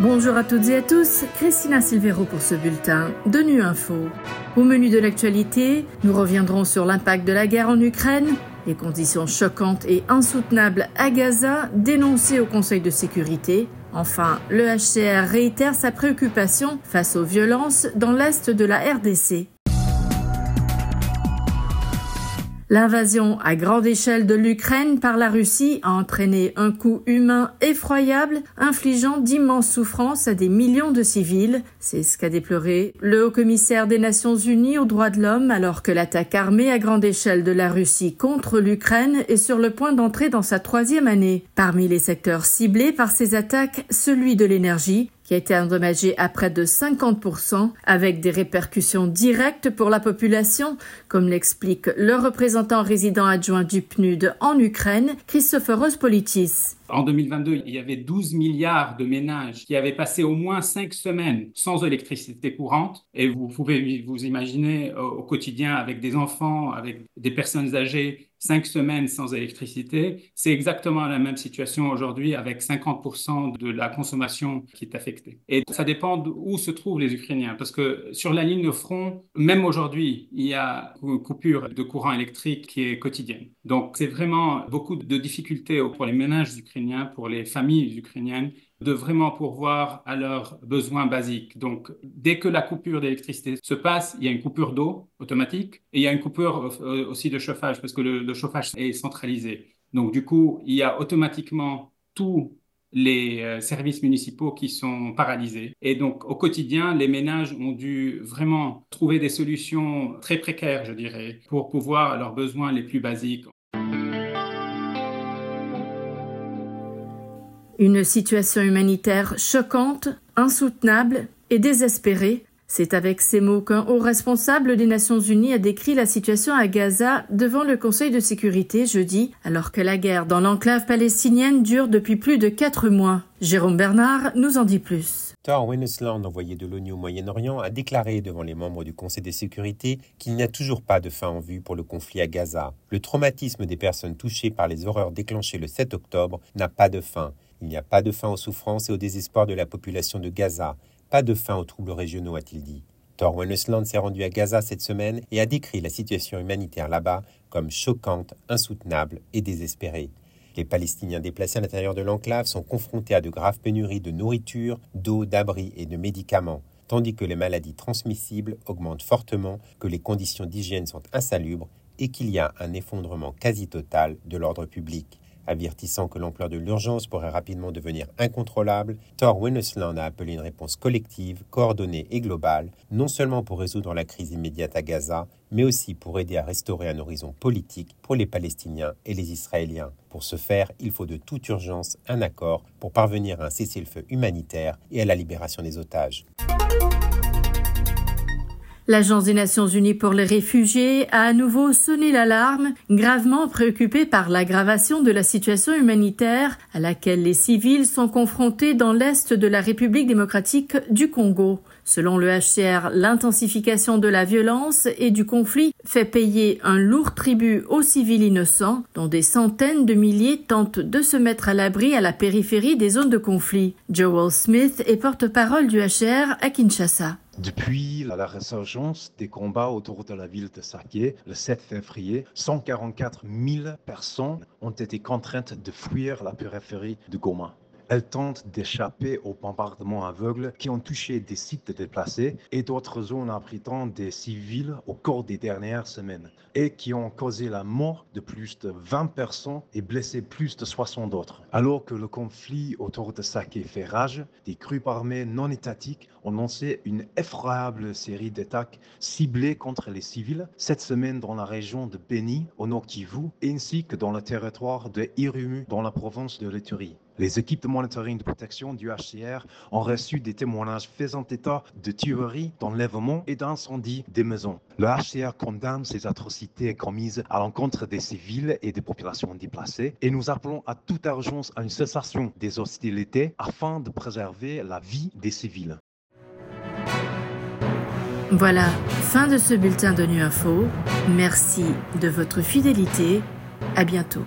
Bonjour à toutes et à tous, Christina Silvero pour ce bulletin de Nu Info. Au menu de l'actualité, nous reviendrons sur l'impact de la guerre en Ukraine, les conditions choquantes et insoutenables à Gaza dénoncées au Conseil de sécurité. Enfin, le HCR réitère sa préoccupation face aux violences dans l'est de la RDC. L'invasion à grande échelle de l'Ukraine par la Russie a entraîné un coût humain effroyable, infligeant d'immenses souffrances à des millions de civils. C'est ce qu'a déploré le haut-commissaire des Nations Unies aux droits de l'homme alors que l'attaque armée à grande échelle de la Russie contre l'Ukraine est sur le point d'entrer dans sa troisième année. Parmi les secteurs ciblés par ces attaques, celui de l'énergie, qui a été endommagé à près de 50%, avec des répercussions directes pour la population, comme l'explique le représentant résident adjoint du PNUD en Ukraine, Christopher Politis. En 2022, il y avait 12 milliards de ménages qui avaient passé au moins 5 semaines sans électricité courante. Et vous pouvez vous imaginer euh, au quotidien avec des enfants, avec des personnes âgées, 5 semaines sans électricité. C'est exactement la même situation aujourd'hui avec 50% de la consommation qui est affectée. Et ça dépend d'où se trouvent les Ukrainiens. Parce que sur la ligne de front, même aujourd'hui, il y a une coupure de courant électrique qui est quotidienne. Donc c'est vraiment beaucoup de difficultés pour les ménages ukrainiens pour les familles ukrainiennes, de vraiment pourvoir à leurs besoins basiques. Donc, dès que la coupure d'électricité se passe, il y a une coupure d'eau automatique et il y a une coupure euh, aussi de chauffage parce que le, chauffage est centralisé. Donc, du coup, il y a automatiquement tous les euh, services municipaux qui sont paralysés. Et donc, au quotidien, les ménages ont dû vraiment trouver des solutions très précaires, je dirais, pour pouvoir leurs besoins les plus basiques. Une situation humanitaire choquante, insoutenable et désespérée. C'est avec ces mots qu'un haut responsable des Nations Unies a décrit la situation à Gaza devant le Conseil de sécurité jeudi, alors que la guerre dans l'enclave palestinienne dure depuis plus de quatre mois. Jérôme Bernard nous en dit plus. Thor Wennesland, envoyé de l'ONU au Moyen-Orient, a déclaré devant les membres du Conseil de sécurité qu'il n'y a toujours pas de fin en vue pour le conflit à Gaza. Le traumatisme des personnes touchées par les horreurs déclenchées le 7 octobre n'a pas de fin. Il n'y a pas de fin aux souffrances et au désespoir de la population de Gaza, pas de fin aux troubles régionaux, a-t-il dit. Thor Wennesland s'est rendu à Gaza cette semaine et a décrit la situation humanitaire là-bas comme choquante, insoutenable et désespérée. Les Palestiniens déplacés à l'intérieur de l'enclave sont confrontés à de graves pénuries de nourriture, d'eau, d'abri et de médicaments, tandis que les maladies transmissibles augmentent fortement, que les conditions d'hygiène sont insalubres et qu'il y a un effondrement quasi total de l'ordre public. Avertissant que l'ampleur de l'urgence pourrait rapidement devenir incontrôlable, Thor Wennesland a appelé une réponse collective, coordonnée et globale, non seulement pour résoudre la crise immédiate à Gaza, mais aussi pour aider à restaurer un horizon politique pour les Palestiniens et les Israéliens. Pour ce faire, il faut de toute urgence un accord pour parvenir à un cessez-le-feu humanitaire et à la libération des otages. L'Agence des Nations Unies pour les réfugiés a à nouveau sonné l'alarme, gravement préoccupée par l'aggravation de la situation humanitaire à laquelle les civils sont confrontés dans l'est de la République démocratique du Congo. Selon le HCR, l'intensification de la violence et du conflit fait payer un lourd tribut aux civils innocents, dont des centaines de milliers tentent de se mettre à l'abri à la périphérie des zones de conflit. Joel Smith est porte-parole du HCR à Kinshasa. Depuis la résurgence des combats autour de la ville de Sake, le 7 février, 144 000 personnes ont été contraintes de fuir la périphérie de Goma. Elles tentent d'échapper aux bombardements aveugles qui ont touché des sites déplacés et d'autres zones abritant des civils au cours des dernières semaines et qui ont causé la mort de plus de 20 personnes et blessé plus de 60 autres. Alors que le conflit autour de Sake fait rage, des groupes armés non étatiques ont lancé une effroyable série d'attaques ciblées contre les civils cette semaine dans la région de Beni au nord Kivu ainsi que dans le territoire de Irumu dans la province de l'Eturi. Les équipes de monitoring de protection du HCR ont reçu des témoignages faisant état de tueries, d'enlèvements et d'incendies des maisons. Le HCR condamne ces atrocités commises à l'encontre des civils et des populations déplacées et nous appelons à toute urgence à une cessation des hostilités afin de préserver la vie des civils. Voilà, fin de ce bulletin de Nu Info. Merci de votre fidélité. À bientôt.